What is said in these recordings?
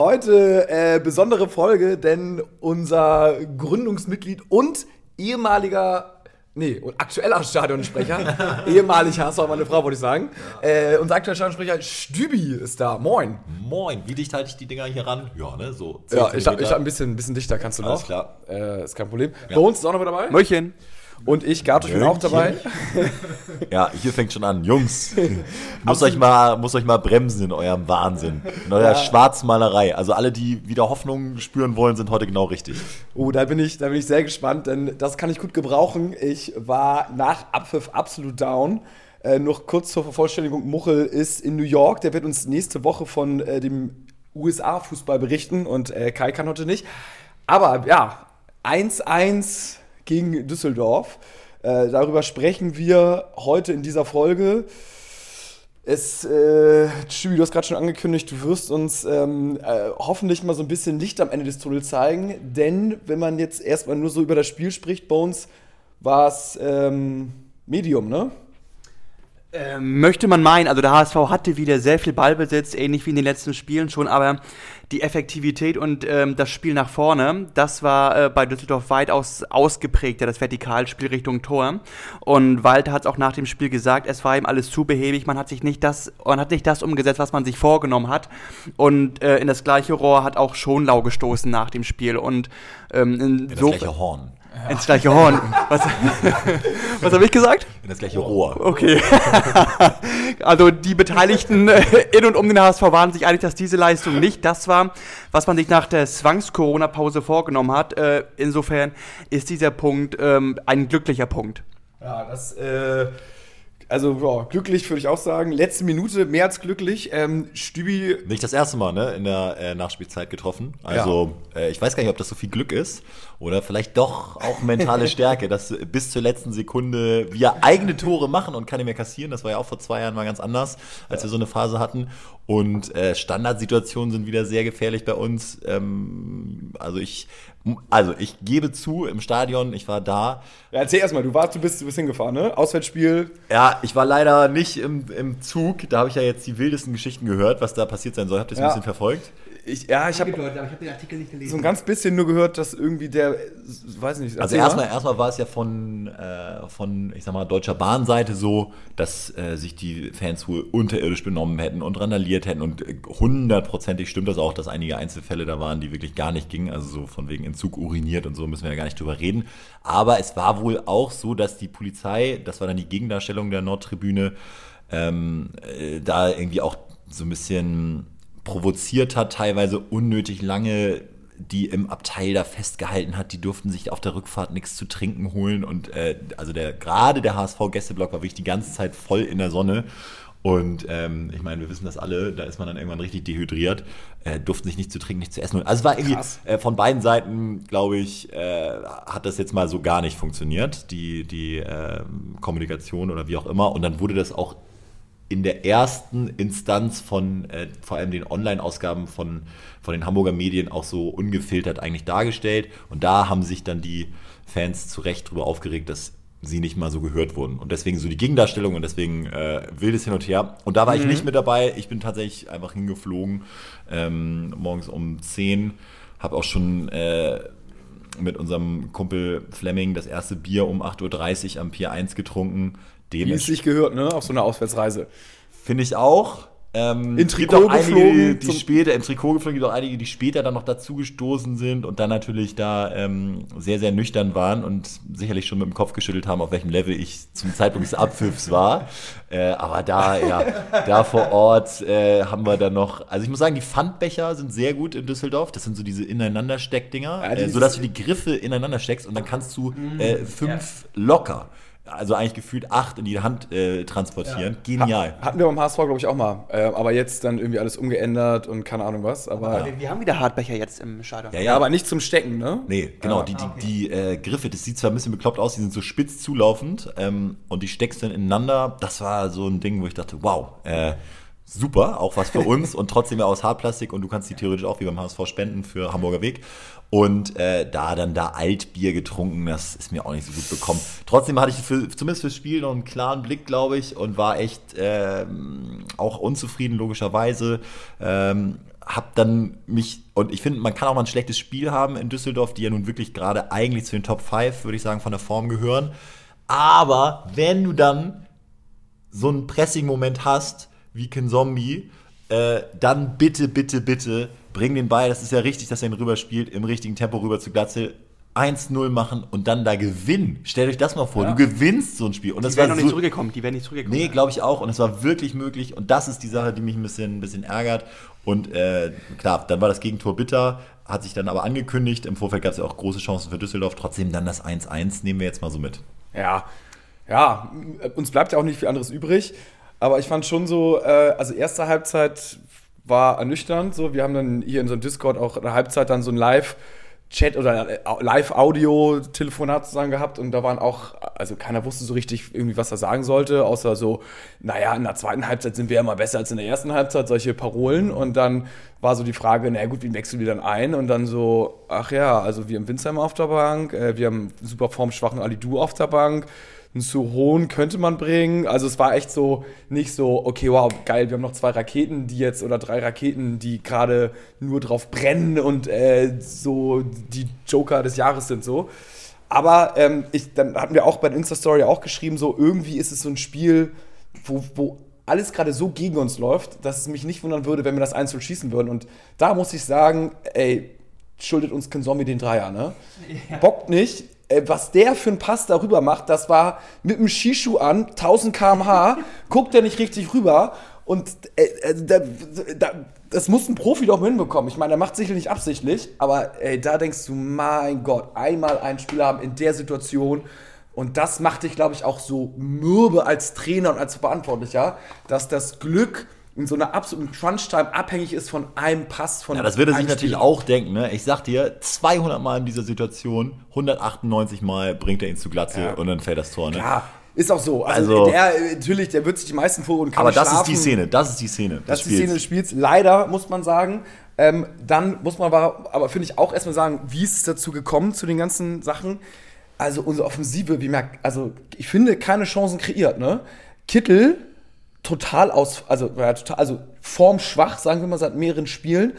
Heute äh, besondere Folge, denn unser Gründungsmitglied und ehemaliger Nee, und aktueller Stadionsprecher, ehemalig HSV, meine Frau, wollte ich sagen. Äh, unser aktueller Stadionsprecher Stübi ist da. Moin. Moin. Wie dicht halte ich die Dinger hier ran? Ja, ne, so. Ja, ich habe hab ein, bisschen, ein bisschen dichter, kannst du noch. Alles klar. Äh, ist kein Problem. Ja. Bones ist auch noch mit dabei. Möchen. Und ich, Gato, ich bin auch dabei. Ja, hier fängt schon an. Jungs, muss euch, mal, muss euch mal bremsen in eurem Wahnsinn, in eurer ja. Schwarzmalerei. Also alle, die wieder Hoffnung spüren wollen, sind heute genau richtig. Oh, da bin ich, da bin ich sehr gespannt, denn das kann ich gut gebrauchen. Ich war nach Abpfiff absolut down. Äh, noch kurz zur Vervollständigung, Muchel ist in New York. Der wird uns nächste Woche von äh, dem USA-Fußball berichten und äh, Kai kann heute nicht. Aber ja, 1-1 gegen Düsseldorf. Äh, darüber sprechen wir heute in dieser Folge. Es, äh, Stübi, du hast gerade schon angekündigt, du wirst uns ähm, äh, hoffentlich mal so ein bisschen Licht am Ende des Tunnels zeigen, denn wenn man jetzt erstmal nur so über das Spiel spricht, Bones, war es ähm, Medium, ne? Ähm, möchte man meinen, also der HSV hatte wieder sehr viel Ballbesitz, ähnlich wie in den letzten Spielen schon, aber die Effektivität und ähm, das Spiel nach vorne, das war äh, bei Düsseldorf weitaus ausgeprägter, das Vertikalspiel Richtung Tor. Und Walter hat es auch nach dem Spiel gesagt, es war ihm alles zu behäbig, man hat sich nicht das, man hat nicht das umgesetzt, was man sich vorgenommen hat. Und äh, in das gleiche Rohr hat auch Schonlau gestoßen nach dem Spiel. Und ähm, in, in das so, gleiche Horn. Ja. Ins gleiche Horn. Was, was habe ich gesagt? In das gleiche Rohr. Okay. also die Beteiligten äh, in und um den HSV waren sich einig, dass diese Leistung nicht das war, was man sich nach der Zwangs-Corona-Pause vorgenommen hat. Äh, insofern ist dieser Punkt ähm, ein glücklicher Punkt. Ja, das äh, also ja, glücklich würde ich auch sagen. Letzte Minute mehr als glücklich. Ähm, Stübi. Nicht das erste Mal, ne? In der äh, Nachspielzeit getroffen. Also ja. äh, ich weiß gar nicht, ob das so viel Glück ist oder vielleicht doch auch mentale Stärke, dass bis zur letzten Sekunde wir eigene Tore machen und keine mehr kassieren. Das war ja auch vor zwei Jahren mal ganz anders, als ja. wir so eine Phase hatten. Und äh, Standardsituationen sind wieder sehr gefährlich bei uns. Ähm, also ich also, ich gebe zu, im Stadion, ich war da. Ja, erzähl erstmal, du warst, du bist, du bist hingefahren, ne? Auswärtsspiel. Ja, ich war leider nicht im, im Zug. Da habe ich ja jetzt die wildesten Geschichten gehört, was da passiert sein soll. Habt ihr das ja. ein bisschen verfolgt? Ich, ja, ich habe hab den Artikel nicht gelesen. So ein ganz bisschen nur gehört, dass irgendwie der, weiß nicht. Also erstmal, erstmal war es ja von, äh, von, ich sag mal, deutscher Bahnseite so, dass äh, sich die Fans wohl unterirdisch benommen hätten und randaliert hätten und hundertprozentig stimmt das auch, dass einige Einzelfälle da waren, die wirklich gar nicht gingen, also so von wegen Entzug uriniert und so müssen wir ja gar nicht drüber reden. Aber es war wohl auch so, dass die Polizei, das war dann die Gegendarstellung der Nordtribüne, ähm, äh, da irgendwie auch so ein bisschen provoziert hat, teilweise unnötig lange die im Abteil da festgehalten hat, die durften sich auf der Rückfahrt nichts zu trinken holen und äh, also der gerade der HSV Gästeblock war wirklich die ganze Zeit voll in der Sonne und ähm, ich meine, wir wissen das alle, da ist man dann irgendwann richtig dehydriert, äh, durften sich nicht zu trinken, nicht zu essen. Also es war irgendwie äh, von beiden Seiten, glaube ich, äh, hat das jetzt mal so gar nicht funktioniert, die, die äh, Kommunikation oder wie auch immer. Und dann wurde das auch in der ersten Instanz von äh, vor allem den Online-Ausgaben von, von den Hamburger Medien auch so ungefiltert eigentlich dargestellt. Und da haben sich dann die Fans zu Recht darüber aufgeregt, dass sie nicht mal so gehört wurden. Und deswegen so die Gegendarstellung und deswegen äh, wildes Hin und Her. Und da war mhm. ich nicht mit dabei. Ich bin tatsächlich einfach hingeflogen, ähm, morgens um 10. Habe auch schon äh, mit unserem Kumpel Fleming das erste Bier um 8.30 Uhr am Pier 1 getrunken. Wie es sich gehört, ne? Auf so einer Auswärtsreise. Finde ich auch. Ähm, in Trikot geflogen. Die, die später, Im Trikot geflogen, gibt auch einige, die später dann noch dazugestoßen sind und dann natürlich da ähm, sehr, sehr nüchtern waren und sicherlich schon mit dem Kopf geschüttelt haben, auf welchem Level ich zum Zeitpunkt des Abpfiffs war. Äh, aber da, ja, da vor Ort äh, haben wir dann noch, also ich muss sagen, die Pfandbecher sind sehr gut in Düsseldorf. Das sind so diese Ineinander-Steckdinger, ja, äh, sodass du die Griffe ineinander steckst und dann kannst du äh, fünf ja. locker also eigentlich gefühlt acht in die Hand äh, transportieren. Genial. Hatten wir beim HSV, glaube ich, auch mal. Äh, aber jetzt dann irgendwie alles umgeändert und keine Ahnung was. Aber, Wir, wir haben wieder Hartbecher jetzt im Stadion. Ja, ja, aber nicht zum Stecken, ne? Nee, genau, Ja. die, die, die äh, Griffe, das sieht zwar ein bisschen bekloppt aus, die sind so spitz zulaufend ähm, und die steckst dann ineinander. Das war so ein Ding, wo ich dachte, wow, äh, super, auch was für uns und trotzdem ja aus Hartplastik und du kannst die theoretisch auch wie beim HSV spenden für Hamburger Weg. Und äh, da dann da Altbier getrunken, das ist mir auch nicht so gut bekommen. Trotzdem hatte ich für, zumindest fürs Spiel noch einen klaren Blick, glaube ich, und war echt ähm, auch unzufrieden, logischerweise. Ähm, hab dann mich, und ich finde, man kann auch mal ein schlechtes Spiel haben in Düsseldorf, die ja nun wirklich gerade eigentlich zu den Top 5, würde ich sagen, von der Form gehören. Aber wenn du dann so einen Pressing-Moment hast, wie Ken Zombie, äh, dann bitte, bitte, bitte bring den Ball, das ist ja richtig, dass er ihn rüberspielt, im richtigen Tempo rüber zu Glatze, 1-0 machen und dann da gewinnen. Stellt euch das mal vor, du gewinnst so ein Spiel. Und das Die werden war noch nicht so, zurückgekommen. Die werden nicht zurückgekommen. Nee, glaube ich auch. Und es war wirklich möglich. Und das ist die Sache, die mich ein bisschen, ein bisschen ärgert. Und äh, klar, dann war das Gegentor bitter, hat sich dann aber angekündigt. Im Vorfeld gab es ja auch große Chancen für Düsseldorf. Trotzdem dann das 1-1 nehmen wir jetzt mal so mit. Ja, ja, uns bleibt ja auch nicht viel anderes übrig. Aber ich fand schon so, äh, also erste Halbzeit war ernüchternd. So, wir haben dann hier in so einem Discord auch in der Halbzeit dann so ein Live- Chat oder äh, Live-Audio-Telefonat zusammen gehabt und da waren auch, also keiner wusste so richtig irgendwie, was er sagen sollte, außer so, naja, in der zweiten Halbzeit sind wir ja mal besser als in der ersten Halbzeit, solche Parolen. Und dann war so die Frage, naja gut, wie wechseln wir dann ein? Und dann so, ach ja, also wir haben Winsheimer auf der Bank, äh, wir haben super formschwachen Alidu auf der Bank, einen Suhohn könnte man bringen. Also es war echt so nicht so, okay, wow, geil, wir haben noch zwei Raketen, die jetzt oder drei Raketen, die gerade nur drauf brennen und äh, so die Joker des Jahres sind so. Aber ähm, ich, dann hatten wir auch bei der Insta-Story auch geschrieben, so irgendwie ist es so ein Spiel, wo, wo alles gerade so gegen uns läuft, dass es mich nicht wundern würde, wenn wir das einzeln schießen würden. Und da muss ich sagen, ey, schuldet uns Konsomi den Dreier, ne? Bockt nicht. Ey, Was der für einen Pass darüber macht, das war mit dem Skischuh an, 1000 km/h, guckt er nicht richtig rüber. Und äh, äh, da, da, das muss ein Profi doch hinbekommen. Ich meine, er macht sicherlich nicht absichtlich, aber ey, da denkst du, mein Gott, einmal einen Spieler haben in der Situation. Und das macht dich, glaube ich, auch so mürbe als Trainer und als Verantwortlicher, dass das Glück in so einer absoluten Crunch-Time abhängig ist von einem Pass von Ja, das würde er sich natürlich auch denken. Ne? Ich sag dir, 200 Mal in dieser Situation, 198 Mal bringt er ihn zu Glatze Ja. und dann fällt das Tor. Ne? Ja, ist auch so. Also, Also- der, natürlich, der wird sich die meisten vor und kann Aber das ist schlafen. die Szene, das ist die Szene. Das ist die Szene des Spiels. Leider, muss man sagen. Ähm, dann muss man aber, aber finde ich auch erstmal sagen, wie ist es dazu gekommen, zu den ganzen Sachen? Also unsere Offensive, wie merkt, also ich finde, keine Chancen kreiert, ne? Kittel total aus, also, ja, total, also formschwach, sagen wir mal, seit mehreren Spielen.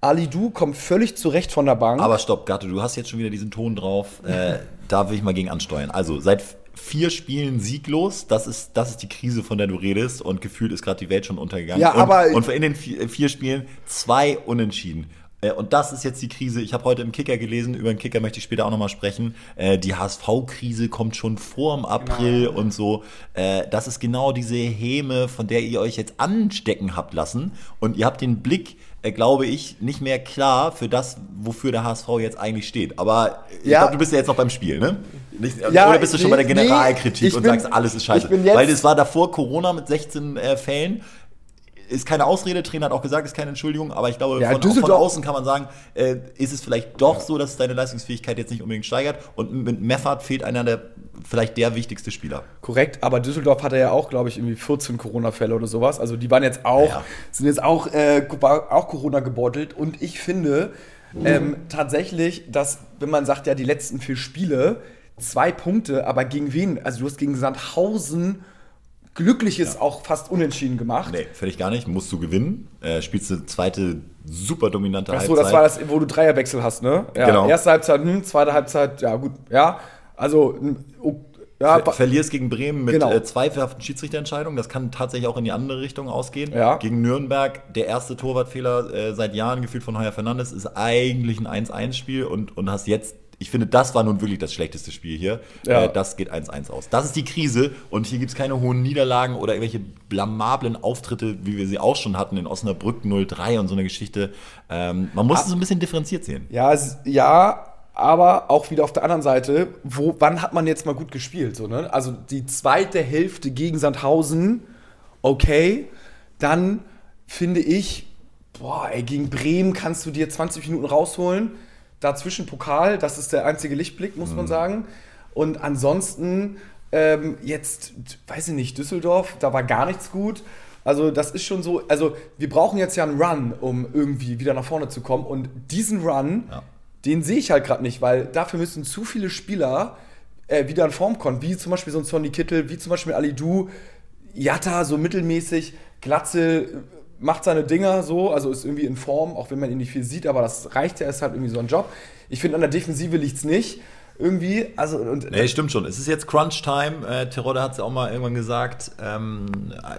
Ali Du kommt völlig zurecht von der Bank. Aber stopp, Gatte, du hast jetzt schon wieder diesen Ton drauf. Äh, da will ich mal gegen ansteuern. Also, seit vier Spielen sieglos, das ist, das ist die Krise, von der du redest. Und gefühlt ist gerade die Welt schon untergegangen. Ja, und, aber- Und in den vier, vier Spielen zwei Unentschieden. Äh, Und das ist jetzt die Krise. Ich habe heute im Kicker gelesen, über den Kicker möchte ich später auch nochmal sprechen. Äh, Die HSV-Krise kommt schon vor im April und so. Äh, Das ist genau diese Häme, von der ihr euch jetzt anstecken habt lassen. Und ihr habt den Blick, glaube ich, nicht mehr klar für das, wofür der HSV jetzt eigentlich steht. Aber ich Ja. glaube, du bist ja jetzt noch beim Spiel, ne? Nicht, Ja, oder bist du schon bei der nee, Generalkritik ich und bin- sagst, alles ist scheiße? Weil es war davor Corona mit 16 äh, Fällen. Ist keine Ausrede, Trainer hat auch gesagt, ist keine Entschuldigung, aber ich glaube, Ja, von, von außen kann man sagen, äh, ist es vielleicht doch so, dass deine Leistungsfähigkeit jetzt nicht unbedingt steigert und mit Meffert fehlt einer der, vielleicht der wichtigste Spieler. Korrekt, aber Düsseldorf hatte ja auch, glaube ich, irgendwie 14 Corona-Fälle oder sowas. Also die waren jetzt auch, Ja. sind jetzt auch, äh, auch Corona gebeutelt. Und ich finde ähm, tatsächlich, dass, wenn man sagt, ja, die letzten vier Spiele, zwei Punkte, aber gegen wen? Also du hast gegen Sandhausen Glückliches auch fast unentschieden gemacht. Nee, völlig gar nicht. Musst du gewinnen. Äh, spielst du zweite super dominante Ach so, Halbzeit. das war das, wo du Dreierwechsel hast, ne? Ja, Genau. Erste Halbzeit, hm, zweite Halbzeit, ja gut, ja. Also, ja, Ver verlierst gegen Bremen mit Genau. äh, zweifelhaften Schiedsrichterentscheidungen. Das kann tatsächlich auch in die andere Richtung ausgehen. Ja. Gegen Nürnberg, der erste Torwartfehler äh, seit Jahren gefühlt von Heuer Fernandes, ist eigentlich ein 1-1-Spiel und, und hast jetzt, ich finde, das war nun wirklich das schlechteste Spiel hier. Ja. Äh, das geht 1-1 aus. Das ist die Krise und hier gibt es keine hohen Niederlagen oder irgendwelche blamablen Auftritte, wie wir sie auch schon hatten in Osnabrück 0-3 und so eine Geschichte. Ähm, man muss es so ein bisschen differenziert sehen. Ja, ja, aber auch wieder auf der anderen Seite, wo, wann hat man jetzt mal gut gespielt? So, ne? Also die zweite Hälfte gegen Sandhausen, okay. Dann finde ich, boah, ey, gegen Bremen kannst du dir 20 Minuten rausholen. Dazwischen Pokal, das ist der einzige Lichtblick, muss man sagen. Und ansonsten, ähm, jetzt, weiß ich nicht, Düsseldorf, da war gar nichts gut. Also das ist schon so, also wir brauchen jetzt ja einen Run, um irgendwie wieder nach vorne zu kommen. Und diesen Run, Ja. den sehe ich halt gerade nicht, weil dafür müssen zu viele Spieler äh, wieder in Form kommen, wie zum Beispiel so ein Sonny Kittel, wie zum Beispiel Ali Du, Jatta so mittelmäßig, Glatze macht seine Dinger so, also ist irgendwie in Form, auch wenn man ihn nicht viel sieht, aber das reicht ja, ist halt irgendwie so ein Job. Ich finde, an der Defensive liegt's nicht. Irgendwie, also und Nee, stimmt schon. Es ist jetzt Crunch-Time. Äh, Terodde hat es ja auch mal irgendwann gesagt. Ähm,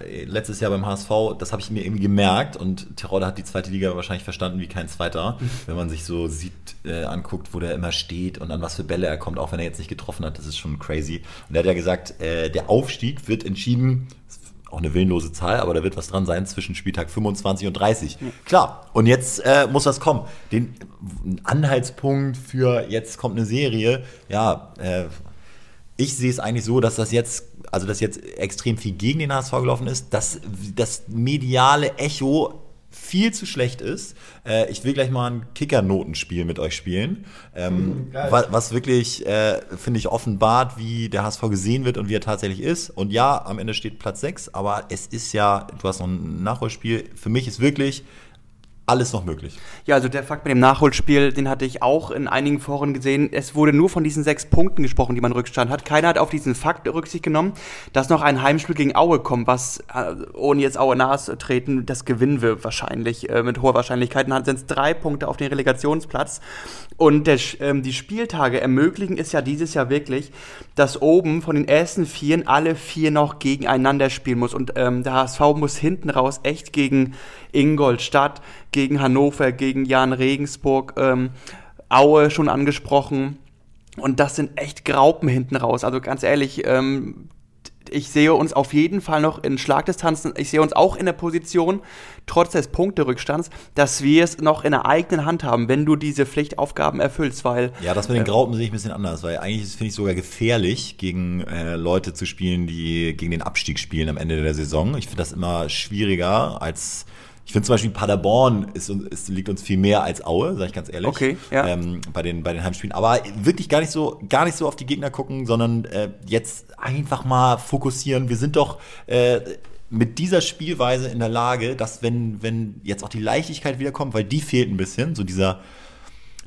äh, letztes Jahr beim HSV, das habe ich mir irgendwie gemerkt. Und Terodde hat die zweite Liga wahrscheinlich verstanden wie kein zweiter. wenn man sich so sieht, äh, anguckt, wo der immer steht und an was für Bälle er kommt, auch wenn er jetzt nicht getroffen hat. Das ist schon crazy. Und er hat ja gesagt, äh, der Aufstieg wird entschieden. Auch eine willenlose Zahl, aber da wird was dran sein zwischen Spieltag 25 und 30. Klar. Und jetzt äh, muss was kommen. Den Anhaltspunkt für jetzt kommt eine Serie. Ja, äh, ich sehe es eigentlich so, dass das jetzt, also dass jetzt extrem viel gegen den HSV gelaufen ist, dass das mediale Echo viel zu schlecht ist. Äh, ich will gleich mal ein Kicker-Notenspiel mit euch spielen, ähm, wa was wirklich, äh, finde ich, offenbart, wie der HSV gesehen wird und wie er tatsächlich ist. Und ja, am Ende steht Platz 6, aber es ist ja, du hast noch ein Nachholspiel. Für mich ist wirklich alles noch möglich. Ja, also der Fakt mit dem Nachholspiel, den hatte ich auch in einigen Foren gesehen. Es wurde nur von diesen sechs Punkten gesprochen, die man Rückstand hat. Keiner hat auf diesen Fakt Rücksicht genommen, dass noch ein Heimspiel gegen Aue kommt, was, äh, ohne jetzt Aue nahe zu treten, das gewinnen wir wahrscheinlich äh, mit hoher Wahrscheinlichkeit. Dann sind es drei Punkte auf den Relegationsplatz. Und der, ähm, die Spieltage ermöglichen es ja dieses Jahr wirklich, dass oben von den ersten Vieren alle vier noch gegeneinander spielen muss. Und ähm, der HSV muss hinten raus echt gegen Ingolstadt, gegen Hannover, gegen Jan Regensburg, ähm, Aue schon angesprochen. Und das sind echt Graupen hinten raus. Also ganz ehrlich, ähm, ich sehe uns auf jeden Fall noch in Schlagdistanzen. Ich sehe uns auch in der Position, trotz des Punkterückstands, dass wir es noch in der eigenen Hand haben, wenn du diese Pflichtaufgaben erfüllst, weil Ja, das mit den Graupen sehe ich ein bisschen anders, weil eigentlich finde ich sogar gefährlich, gegen äh, Leute zu spielen, die gegen den Abstieg spielen am Ende der Saison. Ich finde das immer schwieriger als. Ich finde zum Beispiel Paderborn ist, ist, liegt uns viel mehr als Aue, sage ich ganz ehrlich. Okay, ja. Ähm, bei, den, bei den Heimspielen. Aber wirklich gar nicht so, gar nicht so auf die Gegner gucken, sondern äh, jetzt einfach mal fokussieren. Wir sind doch äh, mit dieser Spielweise in der Lage, dass wenn, wenn jetzt auch die Leichtigkeit wiederkommt, weil die fehlt ein bisschen, so dieser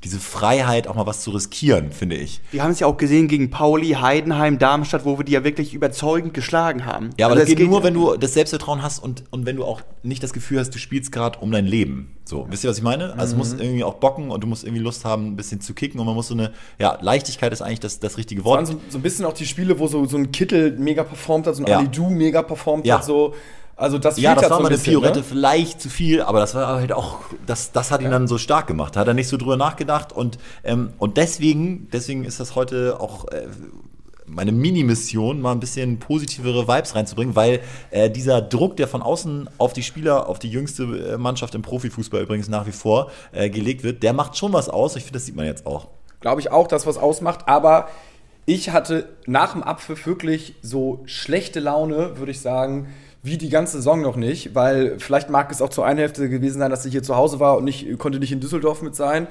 diese Freiheit, auch mal was zu riskieren, finde ich. wir haben es ja auch gesehen gegen Pauli, Heidenheim, Darmstadt, wo wir die ja wirklich überzeugend geschlagen haben. Ja, aber Also das es geht nur, wenn du das Selbstvertrauen hast und, und wenn du auch nicht das Gefühl hast, du spielst gerade um dein Leben. So, wisst ihr, was ich meine? Also es muss irgendwie auch bocken und du musst irgendwie Lust haben, ein bisschen zu kicken und man muss so eine, ja, Leichtigkeit ist eigentlich das, das richtige waren Wort. so, so ein bisschen auch die Spiele, wo so, so ein Kittel mega performt hat, so ein Ja. Ali Du mega performt Ja. hat, so. Also das Ja, das war so mal ein eine bisschen, Piorette ne? vielleicht zu viel, aber das war halt auch, das, das hat ihn dann so stark gemacht. Da hat er nicht so drüber nachgedacht und, ähm, und deswegen, deswegen ist das heute auch äh, meine Mini-Mission, mal ein bisschen positivere Vibes reinzubringen, weil äh, dieser Druck, der von außen auf die Spieler, auf die jüngste äh, Mannschaft im Profifußball übrigens nach wie vor äh, gelegt wird, der macht schon was aus. Ich finde, das sieht man jetzt auch. Glaube ich auch, dass was ausmacht, aber ich hatte nach dem Abpfiff wirklich so schlechte Laune, würde ich sagen, wie die ganze Saison noch nicht, weil vielleicht mag es auch zur einen Hälfte gewesen sein, dass ich hier zu Hause war und nicht, konnte nicht in Düsseldorf mit sein.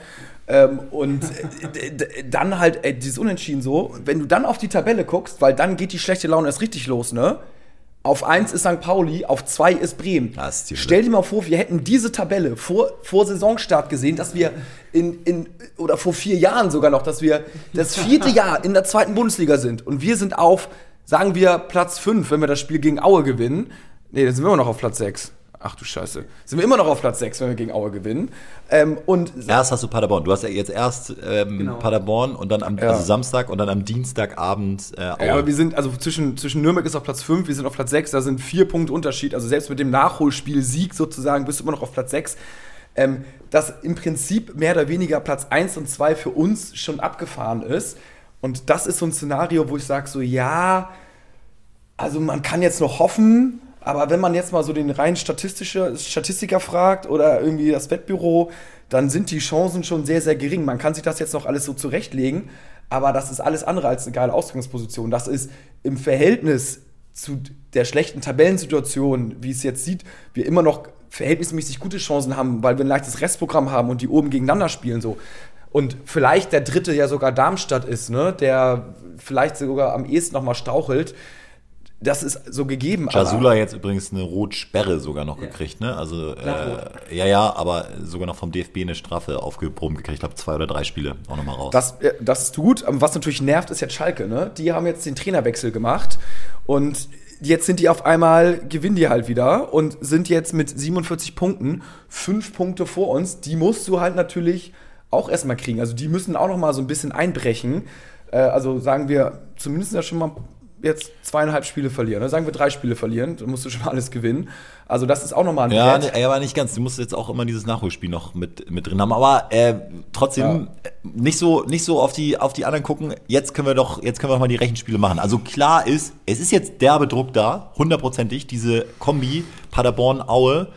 Ähm, und äh, dann halt äh, dieses Unentschieden so. Wenn du dann auf die Tabelle guckst, weil dann geht die schlechte Laune erst richtig los, ne? Auf 1 ist St. Pauli, auf 2 ist Bremen. Ist. Stell dir mal vor, wir hätten diese Tabelle vor, vor Saisonstart gesehen, dass wir in, in, oder vor vier Jahren sogar noch, dass wir das vierte Jahr in der zweiten Bundesliga sind und wir sind auf, sagen wir, Platz 5, wenn wir das Spiel gegen Aue gewinnen. Nee, dann sind wir immer noch auf Platz 6. Ach du Scheiße. Sind wir immer noch auf Platz 6, wenn wir gegen Aue gewinnen. Ähm, und Erst hast du Paderborn. Du hast ja jetzt erst ähm, Genau. Paderborn und dann am Ja. also Samstag und dann am Dienstagabend äh, Aue. Ja, aber wir sind, also zwischen, zwischen Nürnberg ist auf Platz 5, wir sind auf Platz 6, da sind vier Punkte Unterschied. Also selbst mit dem Nachholspiel Sieg sozusagen bist du immer noch auf Platz 6. Ähm, dass im Prinzip mehr oder weniger Platz 1 und 2 für uns schon abgefahren ist. Und das ist so ein Szenario, wo ich sage so, ja, also man kann jetzt noch hoffen, Aber wenn man jetzt mal so den rein statistische Statistiker fragt oder irgendwie das Wettbüro, dann sind die Chancen schon sehr, sehr gering. Man kann sich das jetzt noch alles so zurechtlegen, aber das ist alles andere als eine geile Ausgangsposition. Das ist im Verhältnis zu der schlechten Tabellensituation, wie es jetzt sieht, wir immer noch verhältnismäßig gute Chancen haben, weil wir ein leichtes Restprogramm haben und die oben gegeneinander spielen so. Und vielleicht der dritte ja sogar Darmstadt ist, ne, der vielleicht sogar am ehesten noch mal strauchelt. Das ist so gegeben. Jasula jetzt übrigens eine Rotsperre sogar noch ja. gekriegt, ne? Also äh, ja, ja, aber sogar noch vom DFB eine Strafe aufgeproben gekriegt. Ich glaube zwei oder drei Spiele auch nochmal raus. Das, das ist gut. Was natürlich nervt, ist jetzt Schalke, ne? Die haben jetzt den Trainerwechsel gemacht und jetzt sind die auf einmal, gewinnen die halt wieder und sind jetzt mit 47 Punkten fünf Punkte vor uns. Die musst du halt natürlich auch erstmal kriegen. Also die müssen auch noch mal so ein bisschen einbrechen. Äh, also sagen wir zumindest ja schon mal jetzt zweieinhalb Spiele verlieren. Ne? Sagen wir drei Spiele verlieren, dann musst du schon alles gewinnen. Also das ist auch nochmal ein Ja, ne, aber nicht ganz. Du musst jetzt auch immer dieses Nachholspiel noch mit, mit drin haben. Aber äh, trotzdem ja. nicht so nicht so auf die auf die anderen gucken. Jetzt können wir doch jetzt können wir doch mal die Rechenspiele machen. Also klar ist, es ist jetzt derbe Druck da, hundertprozentig diese Kombi Paderborn Aue.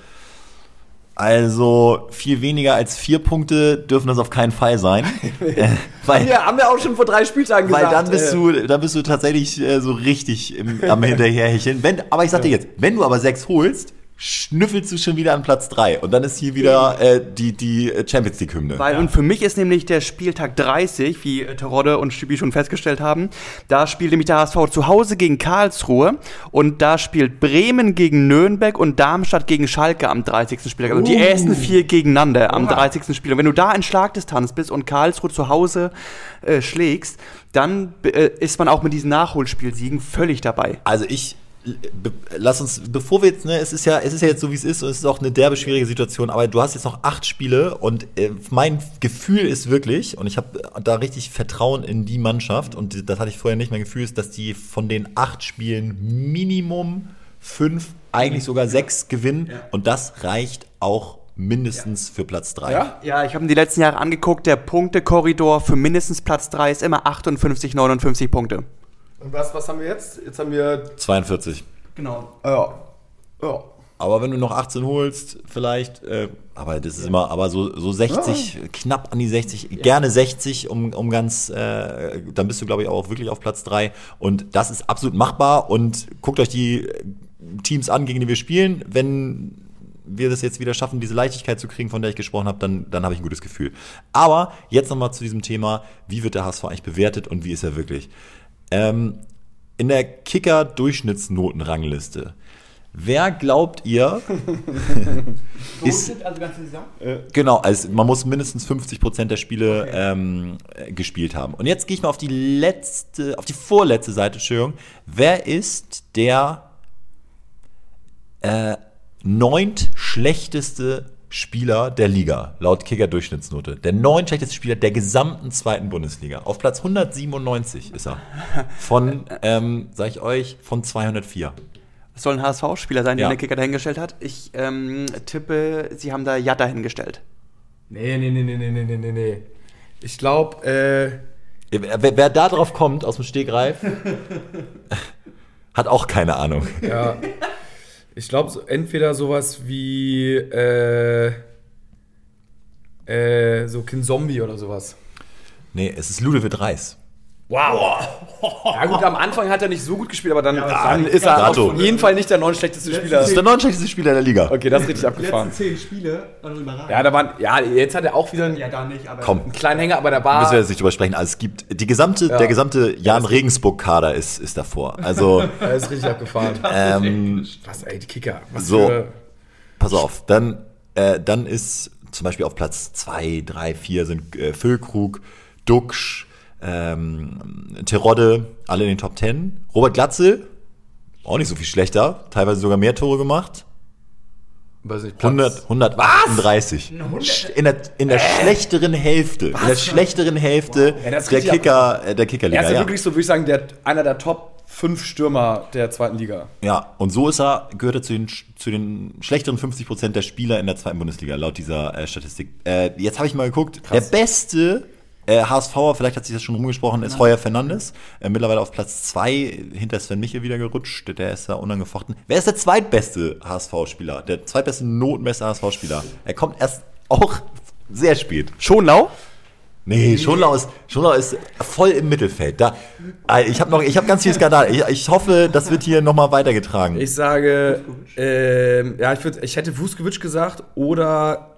Also viel weniger als vier Punkte dürfen das auf keinen Fall sein. äh, weil, ja, haben wir auch schon vor drei Spieltagen gesagt. Weil dann bist äh. du, dann bist du tatsächlich äh, so richtig im, am Hinterherhecheln. Wenn, aber ich sag dir jetzt, wenn du aber sechs holst, schnüffelst du schon wieder an Platz 3 und dann ist hier wieder äh, die, die Champions League Hymne. Weil ja. und für mich ist nämlich der Spieltag 30, wie Terodde und Stübi schon festgestellt haben, da spielt nämlich der HSV zu Hause gegen Karlsruhe und da spielt Bremen gegen Nürnberg und Darmstadt gegen Schalke am 30. Spieltag. Also uh. die ersten vier gegeneinander am Oha. 30. Spieltag. Wenn du da in Schlagdistanz bist und Karlsruhe zu Hause äh, schlägst, dann äh, ist man auch mit diesen Nachholspielsiegen völlig dabei. Also ich lass uns, bevor wir jetzt, ne, es ist ja, es ist ja jetzt so, wie es ist, und es ist auch eine derbe schwierige Situation, aber du hast jetzt noch acht Spiele und äh, mein Gefühl ist wirklich, und ich habe da richtig Vertrauen in die Mannschaft, und das hatte ich vorher nicht, mein Gefühl ist, dass die von den acht Spielen Minimum fünf, eigentlich sogar sechs gewinnen, ja. und das reicht auch mindestens ja. für Platz 3. Ja, ja ich habe mir die letzten Jahre angeguckt, der Punktekorridor für mindestens Platz 3 ist immer 58, 59 Punkte. Und was, was haben wir jetzt? Jetzt haben wir 42. Genau. Ja. Ja. Aber wenn du noch 18 holst, vielleicht, äh, aber das ist immer, aber so, so 60, ja. knapp an die 60, ja. gerne 60, um, um ganz, äh, dann bist du, glaube ich, auch wirklich auf Platz 3. Und das ist absolut machbar. Und guckt euch die Teams an, gegen die wir spielen. Wenn wir das jetzt wieder schaffen, diese Leichtigkeit zu kriegen, von der ich gesprochen habe, dann, dann habe ich ein gutes Gefühl. Aber jetzt nochmal zu diesem Thema, wie wird der HSV eigentlich bewertet und wie ist er wirklich? Ähm, in der Kicker-Durchschnittsnotenrangliste. Wer glaubt ihr ist also ganze Saison? Genau, also man muss mindestens 50% der Spiele okay. ähm, gespielt haben. Und jetzt gehe ich mal auf die letzte, auf die vorletzte Seite, Entschuldigung. Wer ist der äh, neunt schlechteste Spieler der Liga, laut Kicker-Durchschnittsnote. Der neun schlechteste Spieler der gesamten zweiten Bundesliga. Auf Platz 197 ist er. Von, ähm, sag ich euch, von 204. Es soll ein HSV-Spieler sein, ja. den der Kicker dahingestellt hat. Ich ähm, tippe, sie haben da Jatta hingestellt. Nee, nee, nee, nee, nee, nee, nee, nee. Ich glaube, äh. Wer, wer da drauf kommt, aus dem Stegreif, hat auch keine Ahnung. Ja. Ich glaube, so, entweder sowas wie äh, äh, so Zombie oder sowas. Nee, es ist Ludovic Reis. Wow. Ja gut, am Anfang hat er nicht so gut gespielt, aber dann, ja, dann ist er auf jeden Fall nicht der neun schlechteste Spieler. Das ist der neun schlechteste Spieler der Liga. Okay, das ist richtig abgefahren. Die letzten zehn Spiele waren überragend. Ja, da waren, ja, jetzt hat er auch wieder einen, ja, gar nicht, aber Komm, einen kleinen Hänger, aber da war... Müssen wir jetzt nicht drüber sprechen. Also es gibt, die gesamte, ja. der gesamte Jan Regensburg-Kader ist, ist davor. Also... er ist richtig abgefahren. Ähm, Was, ey, die Kicker. Was so, für... pass auf, dann, äh, dann ist zum Beispiel auf Platz 2, 3, 4 sind äh, Füllkrug, Duxch, ähm, Terodde, alle in den Top 10. Robert Glatzel, auch nicht so viel schlechter, teilweise sogar mehr Tore gemacht. Weiß nicht, 100, 138. In der, in der äh? schlechteren Hälfte. Was? In der schlechteren Hälfte wow. ja, der Kicker, äh, der Kickerliga. Er ist ja, wirklich so, würde ich sagen, der, einer der Top 5 Stürmer der zweiten Liga. Ja, und so ist er, gehört er zu den, zu den schlechteren 50% der Spieler in der zweiten Bundesliga, laut dieser äh, Statistik. Äh, jetzt habe ich mal geguckt, Krass. der beste Äh, HSV, vielleicht hat sich das schon rumgesprochen, ist Heuer Fernandes. Äh, mittlerweile auf Platz 2 hinter Sven Michel wieder gerutscht. Der ist da unangefochten. Wer ist der zweitbeste HSV-Spieler? Der zweitbeste notenbeste HSV-Spieler. Er kommt erst auch sehr spät. Schonlau? Nee, Schonlau ist, Schonlau ist voll im Mittelfeld. Da, äh, ich habe noch, ich habe ganz viel Skandal. Ich, ich hoffe, das wird hier nochmal weitergetragen. Ich sage, ähm, ja, ich, würd, ich hätte Vuskovic gesagt oder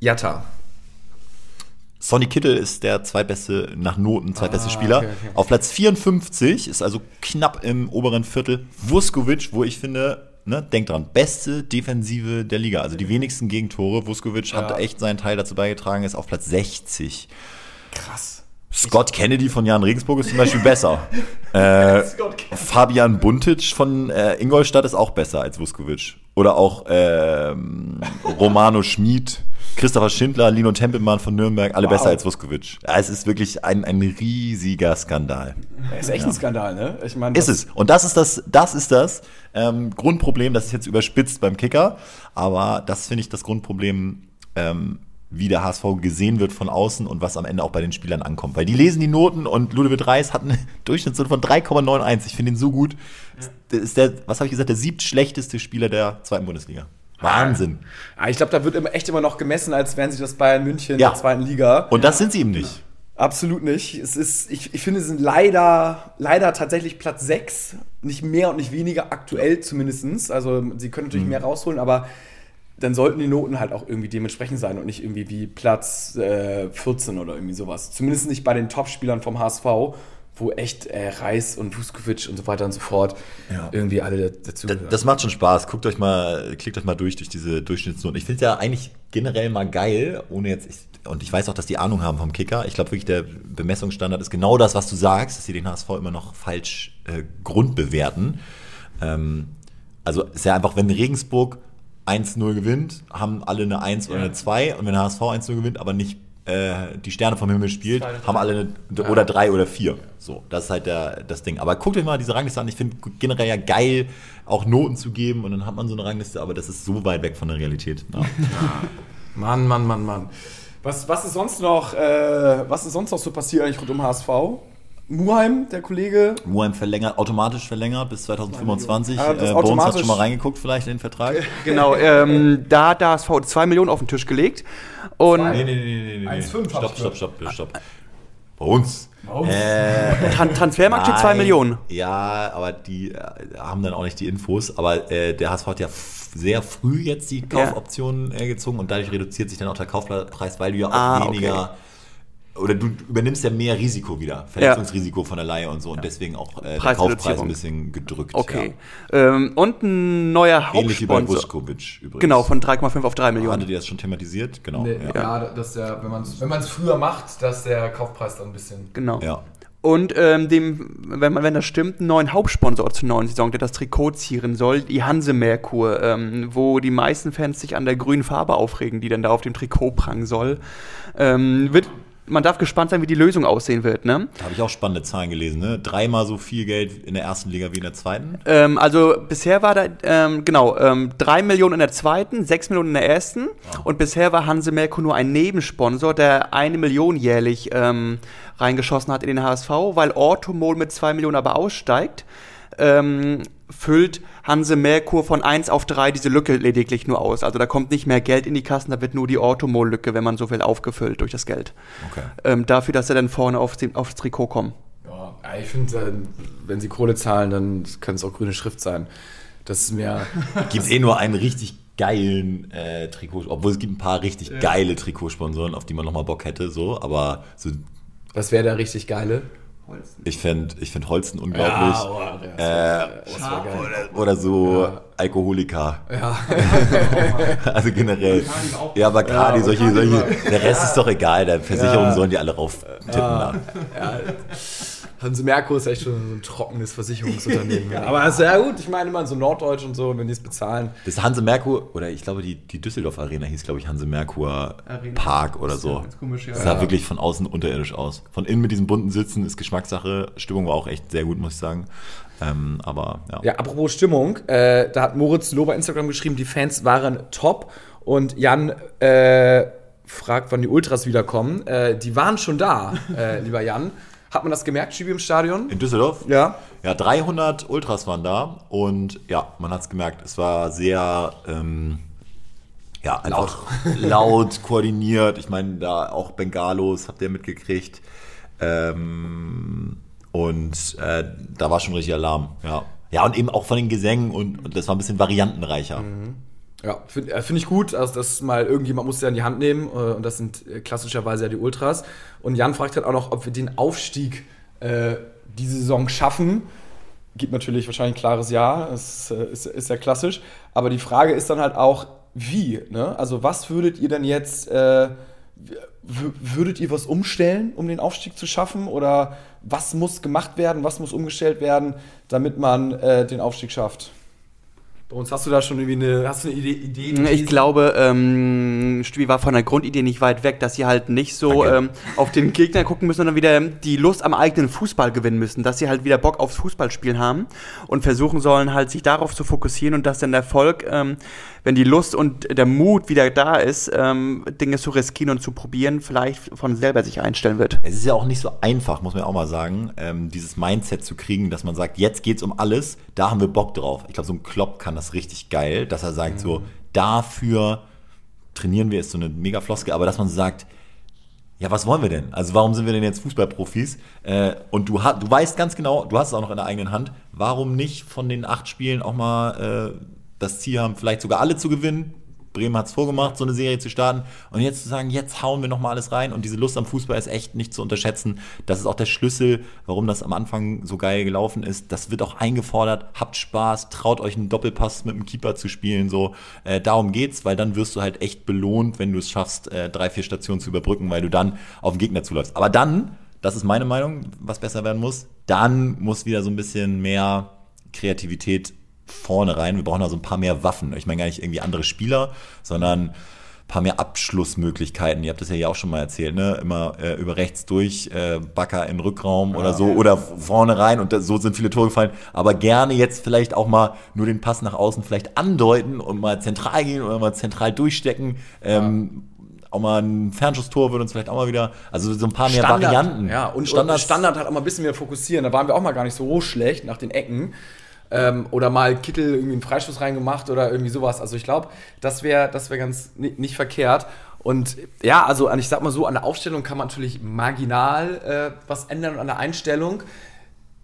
Jatta. Sonny Kittel ist der zweitbeste, nach Noten zweitbeste Spieler. okay, okay. Auf Platz 54 ist also knapp im oberen Viertel Vuskovic, wo ich finde, ne, denkt dran, beste Defensive der Liga. Also die wenigsten Gegentore. Vuskovic hat echt seinen Teil dazu beigetragen, ist auf Platz 60. Krass. Scott Kennedy von Jan Regensburg ist zum Beispiel besser. äh, Fabian Buntic von äh, Ingolstadt ist auch besser als Vuskovic. Oder auch ähm, Romano Schmid, Christopher Schindler, Lino Tempelmann von Nürnberg, alle besser als Vuskovic. Ja, es ist wirklich ein, ein riesiger Skandal. Das ist echt ein Skandal, ne? Ich meine, Ist es. Und das ist das, das ist das ähm, Grundproblem, das ist jetzt überspitzt beim Kicker, aber das finde ich das Grundproblem, ähm, wie der HSV gesehen wird von außen und was am Ende auch bei den Spielern ankommt. Weil die lesen die Noten und Ludovic Reis hat eine Durchschnittsnote von 3,91. Ich finde ihn so gut. Das ist der, was habe ich gesagt, der siebtschlechteste Spieler der zweiten Bundesliga. Wahnsinn. Ah, ich glaube, da wird immer, echt immer noch gemessen, als wären sie das Bayern München Ja. der zweiten Liga. Und das sind sie eben nicht. Absolut nicht. Es ist, ich, ich finde, sie sind leider, leider tatsächlich Platz 6. Nicht mehr und nicht weniger, aktuell zumindest. Also sie können natürlich mehr rausholen, aber dann sollten die Noten halt auch irgendwie dementsprechend sein und nicht irgendwie wie Platz äh, 14 oder irgendwie sowas. Zumindest nicht bei den Top-Spielern vom HSV, wo echt äh, Reis und Vuskovic und so weiter und so fort Ja. irgendwie alle dazu Das, das macht schon Spaß. Guckt euch mal, klickt euch mal durch durch diese Durchschnittsnoten. Ich finde es ja eigentlich generell mal geil, ohne jetzt ich, und ich weiß auch, dass die Ahnung haben vom Kicker. Ich glaube wirklich, der Bemessungsstandard ist genau das, was du sagst, dass sie den HSV immer noch falsch äh, grundbewerten. Ähm, also ist ja einfach, wenn Regensburg 1-0 gewinnt, haben alle eine 1 oder eine 2 und wenn der HSV 1-0 gewinnt, aber nicht äh, die Sterne vom Himmel spielt, haben alle eine, oder 3 oder 4. So, das ist halt der, das Ding. Aber guckt euch mal diese Rangliste an. Ich finde generell ja geil, auch Noten zu geben und dann hat man so eine Rangliste, aber das ist so weit weg von der Realität. Ja. Mann, Mann, Mann, Mann. Was, was ist sonst noch, äh, was ist sonst noch so passiert eigentlich rund um HSV? Muheim, der Kollege, Muheim verlängert, automatisch verlängert bis 2025. Ah, das äh, Bones hat schon mal reingeguckt, vielleicht in den Vertrag. Genau, ähm, da hat der HSV 2 Millionen auf den Tisch gelegt. Und Nee, nee, nee, nee, nee. 1,5 hab Stopp, ich stopp, stopp, stopp. Bones. Äh, Tran Transfermarkt für 2 Nein. Million. Ja, aber die äh, haben dann auch nicht die Infos. Aber äh, der HSV hat ja sehr früh jetzt die Kaufoptionen äh, gezogen und dadurch reduziert sich dann auch der Kaufpreis, weil du ja auch Ah, weniger. Oder du übernimmst ja mehr Risiko wieder, Verletzungsrisiko von der Laie und so und deswegen auch äh, der. Kaufpreis ein bisschen gedrückt. Okay. Ähm, und ein neuer Ja. Ähnlich wie bei Hauptsponsor. Vuskovic übrigens. Genau, von 3,5 auf 3 Millionen. Hattet ihr das schon thematisiert? Genau. Nee, ja. ja. dass der, wenn man es wenn man's früher macht, dass der Kaufpreis dann ein bisschen. Genau. ja. Und ähm, dem, wenn, man, wenn das stimmt, einen neuen Hauptsponsor zur neuen Saison, der das Trikot zieren soll, die Hanse Merkur, ähm, wo die meisten Fans sich an der grünen Farbe aufregen, die dann da auf dem Trikot prangen soll. Ähm, wird, man darf gespannt sein, wie die Lösung aussehen wird. Ne? Da habe ich auch spannende Zahlen gelesen. Ne? Dreimal so viel Geld in der ersten Liga wie in der zweiten. Ähm, also bisher war da, ähm, genau, ähm, 3 Millionen in der zweiten, 6 Millionen in der ersten. Und bisher war Hanse Merkur nur ein Nebensponsor, der eine Million jährlich ähm, reingeschossen hat in den HSV, weil Orthomol mit 2 Millionen aber aussteigt. Ähm, füllt Hanse Merkur von 1 auf 3 diese Lücke lediglich nur aus. Also da kommt nicht mehr Geld in die Kassen, da wird nur die Orthomol-Lücke, wenn man so will, aufgefüllt durch das Geld. Okay. Ähm, dafür, dass sie dann vorne aufs, aufs Trikot kommen. Ja, ich finde, äh, wenn sie Kohle zahlen, dann kann es auch grüne Schrift sein. Das ist mir. Gibt eh nur einen richtig geilen äh, Trikot, obwohl es gibt ein paar richtig geile Trikotsponsoren, auf die man nochmal Bock hätte, so, aber so, Was wäre der richtig geile? Ich fände ich find Holzen unglaublich. oh, ja, wär geil. oder, oder so Alkoholiker. also generell. Ja, Bacardi, solche, solche. Der Rest ist doch egal, der Versicherungen sollen die alle rauf tippen. Hanse Merkur ist echt schon so ein trockenes Versicherungsunternehmen. ja. Aber ist ja gut, ich meine immer so Norddeutsch und so, wenn die es bezahlen. Das Hanse Merkur, oder ich glaube, die, die Düsseldorf Arena hieß, glaube ich, Hanse Merkur Arena. Park oder so. ganz komisch, ja. Das sah wirklich von außen unterirdisch aus. Von innen mit diesen bunten Sitzen ist Geschmackssache. Stimmung war auch echt sehr gut, muss ich sagen. Ähm, aber ja. Ja, apropos Stimmung, äh, da hat Moritz Loh bei Instagram geschrieben, die Fans waren top und Jan äh, fragt, wann die Ultras wiederkommen. Äh, die waren schon da, äh, lieber Jan. Hat man das gemerkt, Schibi im Stadion? In Düsseldorf? Ja. Ja, 300 Ultras waren da und ja, man hat es gemerkt. Es war sehr, ähm, ja, einfach laut, koordiniert. Ich meine, da auch Bengalos habt ihr mitgekriegt. Ähm, und äh, da war schon richtig Alarm, ja. Ja, und eben auch von den Gesängen und, und das war ein bisschen variantenreicher. Ja, finde äh, find ich gut. Also, das mal irgendjemand muss ja in die Hand nehmen. Äh, und das sind äh, klassischerweise ja die Ultras. Und Jan fragt halt auch noch, ob wir den Aufstieg äh, diese Saison schaffen. Gibt natürlich wahrscheinlich ein klares Ja. Das ist, ist ja klassisch. Aber die Frage ist dann halt auch, wie? Ne? Also, was würdet ihr denn jetzt. Äh, würdet ihr was umstellen, um den Aufstieg zu schaffen? Oder was muss gemacht werden, was muss umgestellt werden, damit man äh, den Aufstieg schafft? Bei uns hast du da schon irgendwie eine, hast du eine Idee? Idee Ich glaube, ähm, Stübi war von der Grundidee nicht weit weg, dass sie halt nicht so ähm, auf den Gegner gucken müssen, sondern wieder die Lust am eigenen Fußball gewinnen müssen, dass sie halt wieder Bock aufs Fußballspielen haben und versuchen sollen, halt sich darauf zu fokussieren und dass dann der Erfolg, ähm, wenn die Lust und der Mut wieder da ist, ähm, Dinge zu riskieren und zu probieren, vielleicht von selber sich einstellen wird. Es ist ja auch nicht so einfach, muss man auch mal sagen, ähm, dieses Mindset zu kriegen, dass man sagt, jetzt geht's um alles, da haben wir Bock drauf. Ich glaube, so ein Klopp kann das richtig geil, dass er sagt, so, dafür trainieren wir, ist so eine mega Floskel, aber dass man sagt, ja, was wollen wir denn? Also warum sind wir denn jetzt Fußballprofis? Äh, und du, ha- du weißt ganz genau, du hast es auch noch in der eigenen Hand, warum nicht von den acht Spielen auch mal äh, das Ziel haben, vielleicht sogar alle zu gewinnen? Bremen hat es vorgemacht, so eine Serie zu starten. Und jetzt zu sagen, jetzt hauen wir nochmal alles rein. Und diese Lust am Fußball ist echt nicht zu unterschätzen. Das ist auch der Schlüssel, warum das am Anfang so geil gelaufen ist. Das wird auch eingefordert. Habt Spaß, traut euch einen Doppelpass mit dem Keeper zu spielen. So, äh, darum geht's, weil dann wirst du halt echt belohnt, wenn du es schaffst, äh, drei, vier Stationen zu überbrücken, weil du dann auf den Gegner zuläufst. Aber dann, das ist meine Meinung, was besser werden muss, dann muss wieder so ein bisschen mehr Kreativität vorne rein. Wir brauchen da so ein paar mehr Waffen. Ich meine gar nicht irgendwie andere Spieler, sondern ein paar mehr Abschlussmöglichkeiten. Ihr habt das ja hier auch schon mal erzählt, ne? Immer äh, über rechts durch, äh, Backer in Rückraum oder so oder vorne rein und da, so sind viele Tore gefallen. Aber gerne jetzt vielleicht auch mal nur den Pass nach außen vielleicht andeuten und mal zentral gehen oder mal zentral durchstecken. Ähm, Auch mal ein Fernschusstor würde uns vielleicht auch mal wieder, also so ein paar mehr Varianten. Ja, und Standard, Standard halt auch mal ein bisschen mehr fokussieren. Da waren wir auch mal gar nicht so schlecht nach den Ecken. Ähm, oder mal Kittel irgendwie einen Freischuss reingemacht oder irgendwie sowas. Also ich glaube, das wäre das wär ganz ni- nicht verkehrt. Und ja, also ich sag mal so, an der Aufstellung kann man natürlich marginal äh, was ändern an der Einstellung.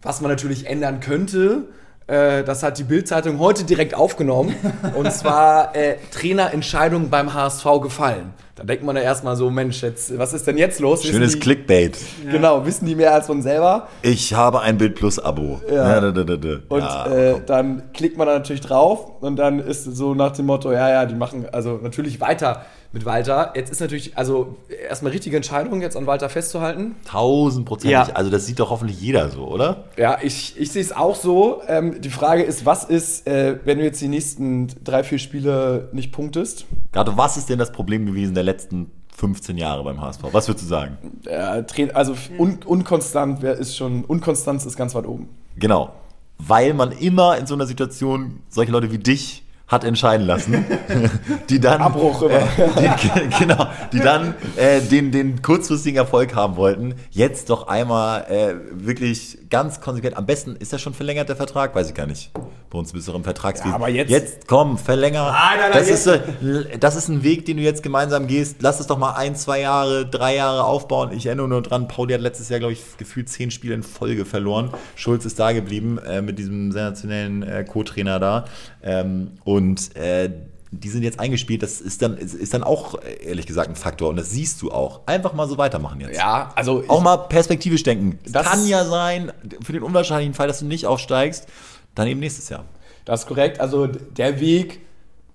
Was man natürlich ändern könnte, äh, das hat die Bild-Zeitung heute direkt aufgenommen. und zwar äh, Trainerentscheidung beim HSV gefallen. Da denkt man ja erstmal so, Mensch, jetzt, was ist denn jetzt los? Wissen Schönes die, Clickbait. Genau, wissen die mehr als man selber. Ich habe ein Bild Plus Abo. Ja. da, da, da. Und ja, äh, dann klickt man da natürlich drauf und dann ist es so nach dem Motto, ja, ja, die machen also natürlich weiter mit Walter. Jetzt ist natürlich, also erstmal richtige Entscheidung, jetzt an Walter festzuhalten. tausendprozentig. Ja. Also das sieht doch hoffentlich jeder so, oder? Ja, ich, ich sehe es auch so. Ähm, die Frage ist, was ist, äh, wenn du jetzt die nächsten drei, vier Spiele nicht punktest? Gerade was ist denn das Problem gewesen der letzten 15 Jahre beim HSV? Was würdest du sagen? Äh, also un, unkonstant wer ist schon, Unkonstanz ist ganz weit oben. Genau. Weil man immer in so einer Situation solche Leute wie dich hat entscheiden lassen, die dann Abbruch äh, die, genau, die dann äh, den, den kurzfristigen Erfolg haben wollten. Jetzt doch einmal äh, wirklich ganz konsequent. Am besten ist das schon verlängert der Vertrag, weiß ich gar nicht. Bei uns bist du im Vertragswesen. Ja, aber jetzt- jetzt komm, verlänger. Nein, nein, nein, das, jetzt- ist, das ist ein Weg, den du jetzt gemeinsam gehst. Lass es doch mal ein, zwei Jahre, drei Jahre aufbauen. Ich erinnere nur dran, Pauli hat letztes Jahr, glaube ich, gefühlt zehn Spiele in Folge verloren. Schulz ist da geblieben äh, mit diesem sensationellen äh, Co-Trainer da. Ähm, und äh, die sind jetzt eingespielt. Das ist dann, ist, dann auch, ehrlich gesagt, ein Faktor. Und das siehst du auch. Einfach mal so weitermachen jetzt. Ja, also Auch mal perspektivisch denken. Das kann ja sein, für den unwahrscheinlichen Fall, dass du nicht aufsteigst, dann eben nächstes Jahr. Das ist korrekt. Also der Weg,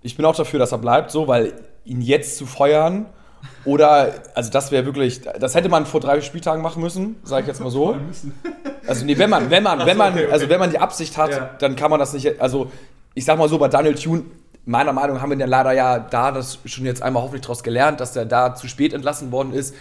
ich bin auch dafür, dass er bleibt, so, weil ihn jetzt zu feuern oder, also das wäre wirklich, das hätte man vor drei Spieltagen machen müssen, sage ich jetzt mal so. Also nee, wenn man, wenn man, wenn man, also wenn man die Absicht hat, Ja. dann kann man das nicht, also ich sag mal so, bei Daniel Thune, meiner Meinung nach haben wir ja leider ja da das schon jetzt einmal hoffentlich daraus gelernt, dass er da zu spät entlassen worden ist.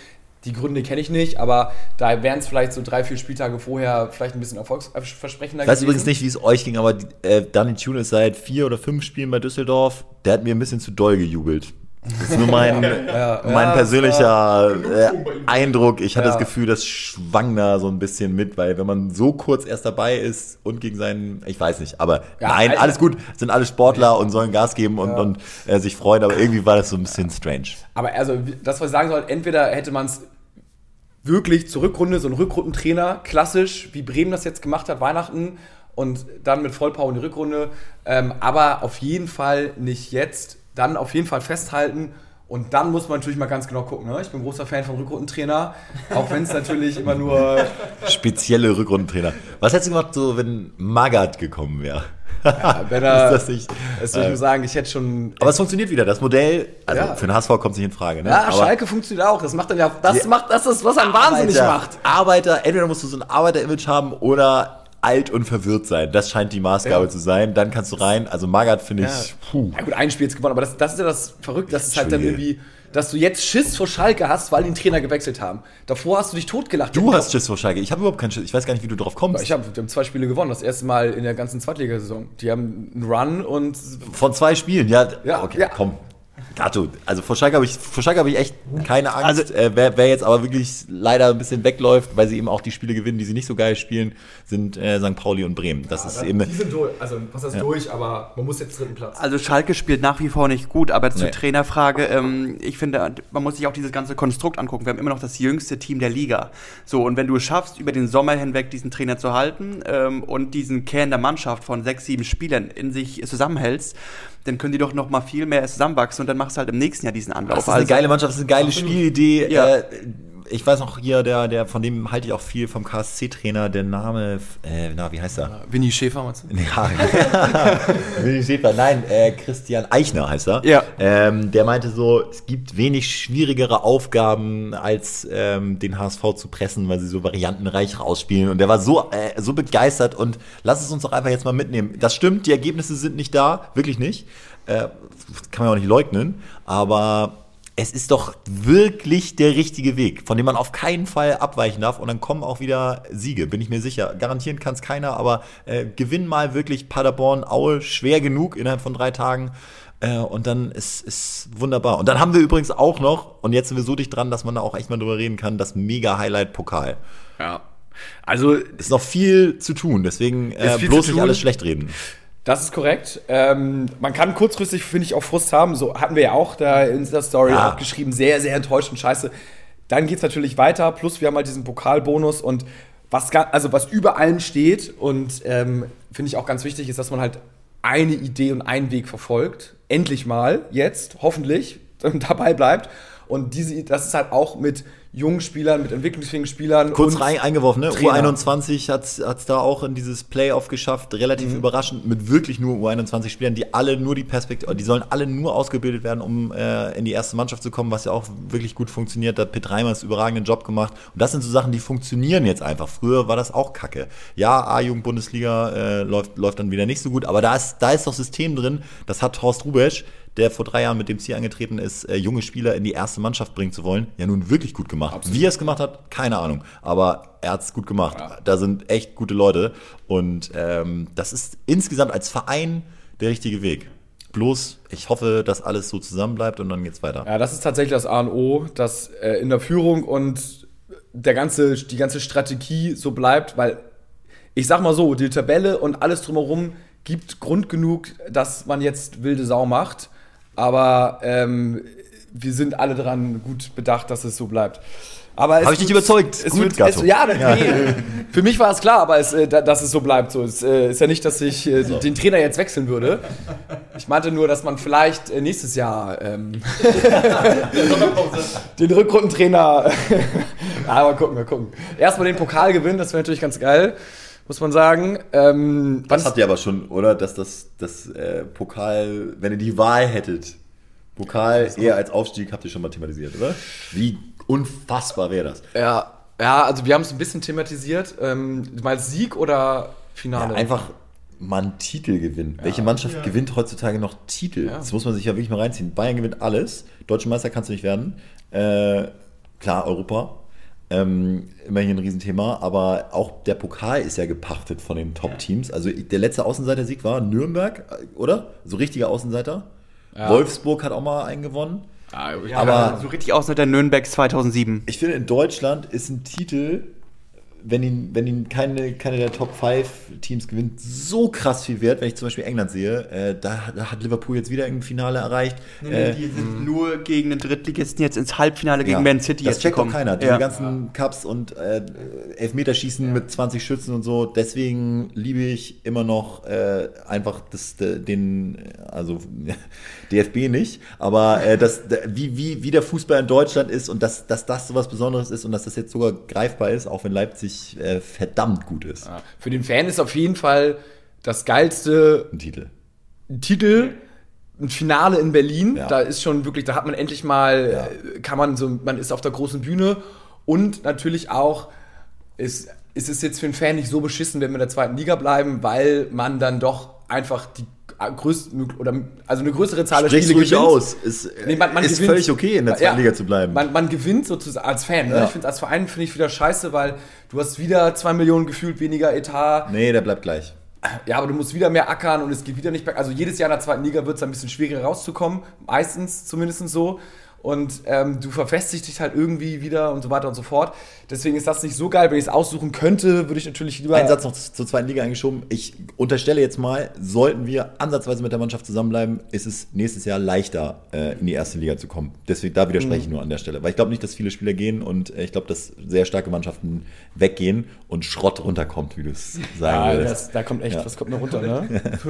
Die Gründe kenne ich nicht, aber da wären es vielleicht so drei, vier Spieltage vorher vielleicht ein bisschen erfolgsversprechender Ich weiß übrigens nicht, wie es euch ging, aber äh, Danny Tune ist seit vier oder fünf Spielen bei Düsseldorf. Der hat mir ein bisschen zu doll gejubelt. Das ist nur mein, mein ja, persönlicher äh, Eindruck. Ich hatte Ja. das Gefühl, das schwang da so ein bisschen mit, weil wenn man so kurz erst dabei ist und gegen seinen, ich weiß nicht, aber Ja, nein, Alter. alles gut, sind alle Sportler und sollen Gas geben und, und äh, sich freuen, aber irgendwie war das so ein bisschen strange. Aber also, das, was ich sagen soll, entweder hätte man es wirklich zur Rückrunde, so ein Rückrundentrainer, klassisch, wie Bremen das jetzt gemacht hat, Weihnachten und dann mit Vollpower in die Rückrunde. Ähm, aber auf jeden Fall nicht jetzt. Dann auf jeden Fall festhalten. Und dann muss man natürlich mal ganz genau gucken. Ne? Ich bin großer Fan von Rückrundentrainer, auch wenn es natürlich immer nur. Spezielle Rückrundentrainer. Was hättest du gemacht, so wenn Magath gekommen wäre? Wenn er, ist das nicht? Also ich äh, muss sagen, ich hätte schon. aber es funktioniert wieder. Das Modell, also Ja. für den HSV kommt es nicht in Frage. Ne? ja, aber Schalke funktioniert auch. Das macht dann ja. Das Ja. macht das ist, was einen wahnsinnig macht. Arbeiter, entweder musst du so ein Arbeiter-Image haben oder alt und verwirrt sein. Das scheint die Maßgabe Ja. zu sein. Dann kannst du rein. Also Magath finde Ja. ich, puh. Ja gut, ein Spiel jetzt gewonnen, aber das, das ist ja das Verrückte, das ist halt dann irgendwie, dass du jetzt Schiss vor Schalke hast, weil die den Trainer gewechselt haben. Davor hast du dich totgelacht. Du hast Schiss vor Schalke. Ich habe überhaupt keinen Schiss. Ich weiß gar nicht, wie du drauf kommst. Ich habe wir haben zwei Spiele gewonnen, das erste Mal in der ganzen Zweitligasaison. Die haben einen Run und Von zwei Spielen, ja. Ja, okay, ja. komm. Gato, also vor Schalke habe ich, vor Schalke habe ich echt keine Angst. Also- äh, wer, wer jetzt aber wirklich leider ein bisschen wegläuft, weil sie eben auch die Spiele gewinnen, die sie nicht so geil spielen, sind äh, St. Pauli und Bremen. Das ist eben. Die sind durch, also was heißt durch, aber man muss jetzt dritten Platz. Also Schalke spielt nach wie vor nicht gut, aber zur Nee. Trainerfrage, ähm, ich finde, man muss sich auch dieses ganze Konstrukt angucken. Wir haben immer noch das jüngste Team der Liga. So, und wenn du es schaffst, über den Sommer hinweg diesen Trainer zu halten ähm, und diesen Kern der Mannschaft von sechs, sieben Spielern in sich zusammenhältst, dann können die doch noch mal viel mehr zusammenwachsen und dann machst du halt im nächsten Jahr diesen Anlauf. Das ist eine geile Mannschaft, das ist eine geile Spielidee. Ja. Äh, ich weiß noch hier, der, der, von dem halte ich auch viel vom KSC-Trainer, der Name, äh, na, wie heißt er? Winnie Schäfer, meinst du? Ja, Willi Schäfer, nein, äh, Christian Eichner heißt er. Ja. Ähm, der meinte so, es gibt wenig schwierigere Aufgaben, als ähm, den HSV zu pressen, weil sie so variantenreich rausspielen. Und der war so, äh, so begeistert und lass es uns doch einfach jetzt mal mitnehmen. Das stimmt, die Ergebnisse sind nicht da, wirklich nicht. Äh, kann man auch nicht leugnen, aber es ist doch wirklich der richtige Weg, von dem man auf keinen Fall abweichen darf. Und dann kommen auch wieder Siege, bin ich mir sicher. Garantieren kann es keiner, aber äh, gewinn mal wirklich Paderborn, Aue, schwer genug innerhalb von drei Tagen. Äh, und dann ist es wunderbar. Und dann haben wir übrigens auch noch, und jetzt sind wir so dicht dran, dass man da auch echt mal drüber reden kann, das Mega-Highlight-Pokal. Ja. Also, Ist noch viel zu tun, deswegen äh, Ist bloß nicht alles schlecht reden. Das ist korrekt. Ähm, man kann kurzfristig, finde ich, auch Frust haben. So hatten wir ja auch da in der Story Ja. auch geschrieben, sehr, sehr enttäuscht und scheiße. Dann geht es natürlich weiter, plus wir haben halt diesen Pokalbonus und was, also was über allem steht und ähm, finde ich auch ganz wichtig ist, dass man halt eine Idee und einen Weg verfolgt. Endlich mal, jetzt, hoffentlich, dabei bleibt. Und diese, das ist halt auch mit jungen Spielern, mit entwicklungsfähigen Spielern. Kurz und rein eingeworfen, ne? Trainer. U21 hat es da auch in dieses Playoff geschafft, relativ Mhm. überraschend, mit wirklich nur U21-Spielern, die alle nur die Perspektive, die sollen alle nur ausgebildet werden, um äh, in die erste Mannschaft zu kommen, was ja auch wirklich gut funktioniert. Da hat Pitt Reimers einen überragenden Job gemacht. Und das sind so Sachen, die funktionieren jetzt einfach. Früher war das auch kacke. Ja, A-Jugend-Bundesliga äh, läuft, läuft dann wieder nicht so gut, aber da ist, da ist doch System drin, das hat Horst Rubesch, der vor drei Jahren mit dem Ziel angetreten ist, äh, junge Spieler in die erste Mannschaft bringen zu wollen, ja nun wirklich gut gemacht. Wie er es gemacht hat, keine Ahnung. Aber er hat es gut gemacht. Da sind echt gute Leute. Und ähm, das ist insgesamt als Verein der richtige Weg. Bloß, ich hoffe, dass alles so zusammenbleibt und dann geht's weiter. Ja, das ist tatsächlich das A und O, dass äh, in der Führung und der ganze, die ganze Strategie so bleibt, weil ich sag mal so, die Tabelle und alles drumherum gibt Grund genug, dass man jetzt wilde Sau macht. Aber ähm, wir sind alle daran gut bedacht, dass es so bleibt. Aber es Hab ich dich überzeugt? Es Gut, wird, es, ja, Nee, für mich war es klar, aber es, äh, da- dass es so bleibt. So, es äh, ist ja nicht, dass ich äh, den Trainer jetzt wechseln würde. Ich meinte nur, dass man vielleicht äh, nächstes Jahr ähm, den Rückrundentrainer. ja, mal gucken, mal gucken. Erstmal den Pokal gewinnen, das wäre natürlich ganz geil, muss man sagen. Ähm, wann Das habt ihr aber schon, oder? Dass das, das äh, Pokal, wenn ihr die Wahl hättet, Pokal eher als Aufstieg, habt ihr schon mal thematisiert, oder? Wie unfassbar wäre das? ja, ja, also wir haben es ein bisschen thematisiert. Ähm, mal Sieg oder Finale? Ja, einfach mal einen Titel gewinnen. Welche Mannschaft gewinnt heutzutage noch Titel? Das muss man sich ja wirklich mal reinziehen. Bayern gewinnt alles. Deutsche Meister kannst du nicht werden. Äh, klar, Europa. Ähm, immerhin ein Riesenthema, aber auch der Pokal ist ja gepachtet von den Top-Teams. Also der letzte Außenseiter-Sieg war Nürnberg, äh, oder? So richtiger Außenseiter. Wolfsburg hat auch mal einen gewonnen. Ja, Aber- so richtig der Nürnberg 2007. Ich finde, in Deutschland ist ein Titel, wenn ihn, wenn ihn keine, keine der Top 5 Teams gewinnt, so krass viel wert, wenn ich zum Beispiel England sehe. Äh, da, da hat Liverpool jetzt wieder ein Finale erreicht. Äh, die sind nur gegen den Drittligisten jetzt ins Halbfinale gegen ja, Man City Das jetzt checkt doch gekommen. keiner. Diese Ja. ganzen Cups und äh, Elfmeterschießen mit 20 Schützen und so. Deswegen liebe ich immer noch äh, einfach das, de- den, also DFB nicht, aber äh, das, wie, wie, wie der Fußball in Deutschland ist und dass, dass das so was Besonderes ist und dass das jetzt sogar greifbar ist, auch wenn Leipzig äh, verdammt gut ist. Ja. Für den Fan ist auf jeden Fall das geilste Ein Titel. Titel ein Finale in Berlin. Ja. Da ist schon wirklich, da hat man endlich mal, äh, kann man so, man ist auf der großen Bühne und natürlich auch ist, ist es jetzt für den Fan nicht so beschissen, wenn wir in der zweiten Liga bleiben, weil man dann doch einfach die äh, größte oder also eine größere Zahl der Sprich's Spiele gewinnt. aus. Ist, Nee, man, man ist gewinnt. völlig okay, in der zweiten Ja, Liga zu bleiben. Man, man gewinnt sozusagen als Fan. Ne? Ja. Ich finde als Verein finde ich wieder scheiße, weil du hast wieder zwei Millionen gefühlt weniger Etat. nee, der bleibt gleich. Ja, aber du musst wieder mehr ackern und es geht wieder nicht berg. Also jedes Jahr in der zweiten Liga wird es ein bisschen schwieriger rauszukommen. Meistens zumindest so. Und ähm, du verfestigst dich halt irgendwie wieder und so weiter und so fort. Deswegen ist das nicht so geil. Wenn ich es aussuchen könnte, würde ich natürlich lieber. Ein Satz noch zur zweiten Liga eingeschoben. Ich unterstelle jetzt mal, sollten wir ansatzweise mit der Mannschaft zusammenbleiben, ist es nächstes Jahr leichter, äh, in die erste Liga zu kommen. Deswegen, da widerspreche Mhm. ich nur an der Stelle. Weil ich glaube nicht, dass viele Spieler gehen und äh, ich glaube, dass sehr starke Mannschaften weggehen und Schrott runterkommt, wie du es sagen Ja, würdest. das, da kommt echt, Ja. was kommt noch runter, ne?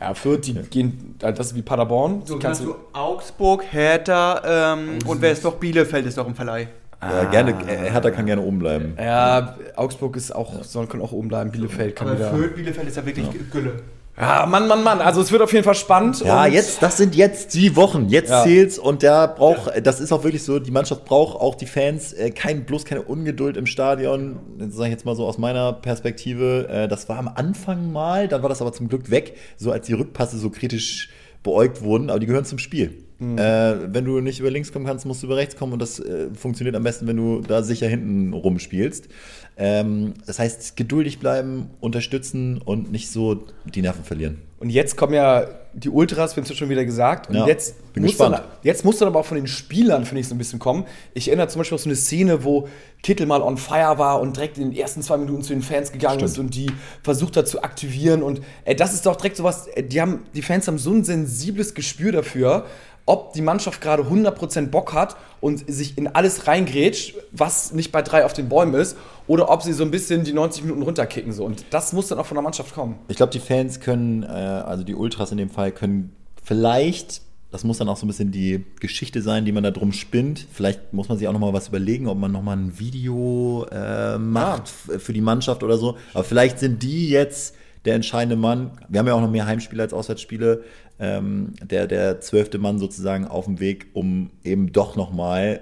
Ja, Fürth, die gehen, das ist wie Paderborn. So kannst du Augsburg, Hertha ähm, und wer ist noch? Bielefeld ist noch im Verleih. Ja, gerne, äh, Hertha kann gerne oben bleiben. Ja, Augsburg ist auch, soll, kann auch oben bleiben. Bielefeld kann wieder. Fürth, Bielefeld ist ja wirklich Gülle. Ja, Mann, Mann, Mann. Also es wird auf jeden Fall spannend. Ja, jetzt, das sind jetzt die Wochen. Jetzt Ja. zählt's und der braucht, das ist auch wirklich so, die Mannschaft braucht auch die Fans, äh, kein, bloß keine Ungeduld im Stadion. Das sage ich jetzt mal so aus meiner Perspektive. Äh, das war am Anfang mal, dann war das aber zum Glück weg, so als die Rückpasse so kritisch beäugt wurden, aber die gehören zum Spiel. Äh, wenn du nicht über links kommen kannst, musst du über rechts kommen und das äh, funktioniert am besten, wenn du da sicher hinten rumspielst. Ähm, das heißt, geduldig bleiben, unterstützen und nicht so die Nerven verlieren. Und jetzt kommen ja die Ultras, wir haben es ja schon wieder gesagt. Und Ja, jetzt, muss dann, jetzt muss dann aber auch von den Spielern, finde ich, so ein bisschen kommen. Ich erinnere zum Beispiel auch so eine Szene, wo Kittel mal on fire war und direkt in den ersten zwei Minuten zu den Fans gegangen ist und die versucht hat zu aktivieren. Und ey, das ist doch direkt sowas, ey, die, haben, die Fans haben so ein sensibles Gespür dafür, ob die Mannschaft gerade 100% Bock hat und sich in alles reingrätscht, was nicht bei drei auf den Bäumen ist, oder ob sie so ein bisschen die 90 Minuten runterkicken. So. Und das muss dann auch von der Mannschaft kommen. Ich glaube, die Fans können, äh, also die Ultras in dem Fall, können vielleicht, das muss dann auch so ein bisschen die Geschichte sein, die man da drum spinnt. Vielleicht muss man sich auch nochmal was überlegen, ob man nochmal ein Video äh, macht f- für die Mannschaft oder so. Aber vielleicht sind die jetzt der entscheidende Mann. Wir haben ja auch noch mehr Heimspiele als Auswärtsspiele. Ähm, der, der zwölfte Mann sozusagen auf dem Weg, um eben doch nochmal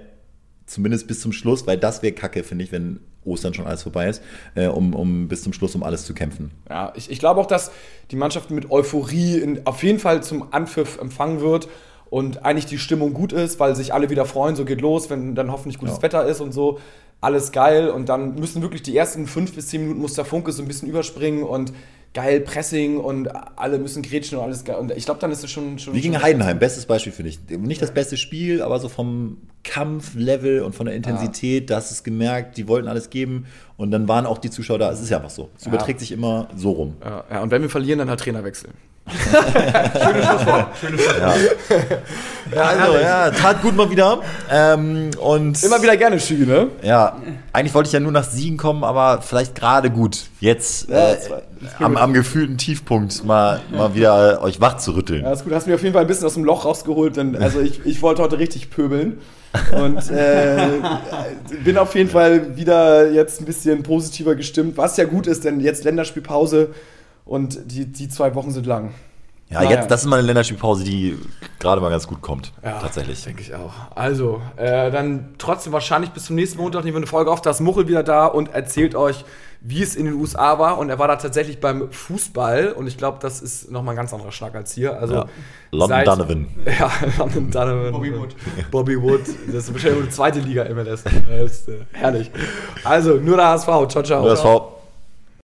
zumindest bis zum Schluss, weil das wäre kacke, finde ich, wenn Ostern schon alles vorbei ist, äh, um, um bis zum Schluss um alles zu kämpfen. Ja, ich, ich glaube auch, dass die Mannschaft mit Euphorie in, auf jeden Fall zum Anpfiff empfangen wird und eigentlich die Stimmung gut ist, weil sich alle wieder freuen, so geht los, wenn dann hoffentlich gutes Ja. Wetter ist und so. Alles geil und dann müssen wirklich die ersten fünf bis zehn Minuten muss der Funke so ein bisschen überspringen und geil Pressing und alle müssen grätschen und alles geil. Und ich glaube, dann ist es schon. schon Wie gegen schon- Heidenheim, bestes Beispiel finde ich. Nicht das beste Spiel, aber so vom Kampflevel und von der Intensität, da hast du es gemerkt, die wollten alles geben und dann waren auch die Zuschauer da. Es ist ja einfach so. Es überträgt sich immer so rum. Ja, ja, und wenn wir verlieren, dann halt Trainerwechsel. Ja, also, ja, tat gut mal wieder. Ähm, und Immer wieder gerne Schüge, ne? Ja, eigentlich wollte ich ja nur nach Siegen kommen, aber vielleicht gerade gut. Jetzt Ja, äh, am, am gefühlten Tiefpunkt mal, mal wieder äh, euch wach zu rütteln. Ja, ist gut. Hast mich auf jeden Fall ein bisschen aus dem Loch rausgeholt, denn also ich, ich wollte heute richtig pöbeln. Und äh, bin auf jeden Fall wieder jetzt ein bisschen positiver gestimmt, was ja gut ist, denn jetzt Länderspielpause und die, die zwei Wochen sind lang. Ja, Naja. jetzt, das ist mal eine Länderspielpause, die gerade mal ganz gut kommt. tatsächlich. Denke ich auch. Also, äh, dann trotzdem wahrscheinlich bis zum nächsten Montag nehmen wir eine Folge auf. Da ist Muchel wieder da und erzählt euch, wie es in den USA war. Und er war da tatsächlich beim Fußball. Und ich glaube, das ist nochmal ein ganz anderer Schnack als hier. Also, Ja. London seid- Donovan. Ja, London Donovan. Bobby Wood. Bobby Wood. Das ist wahrscheinlich nur die zweite Liga MLS. Das ist äh, herrlich. Also, nur der HSV. Ciao, ciao. USV.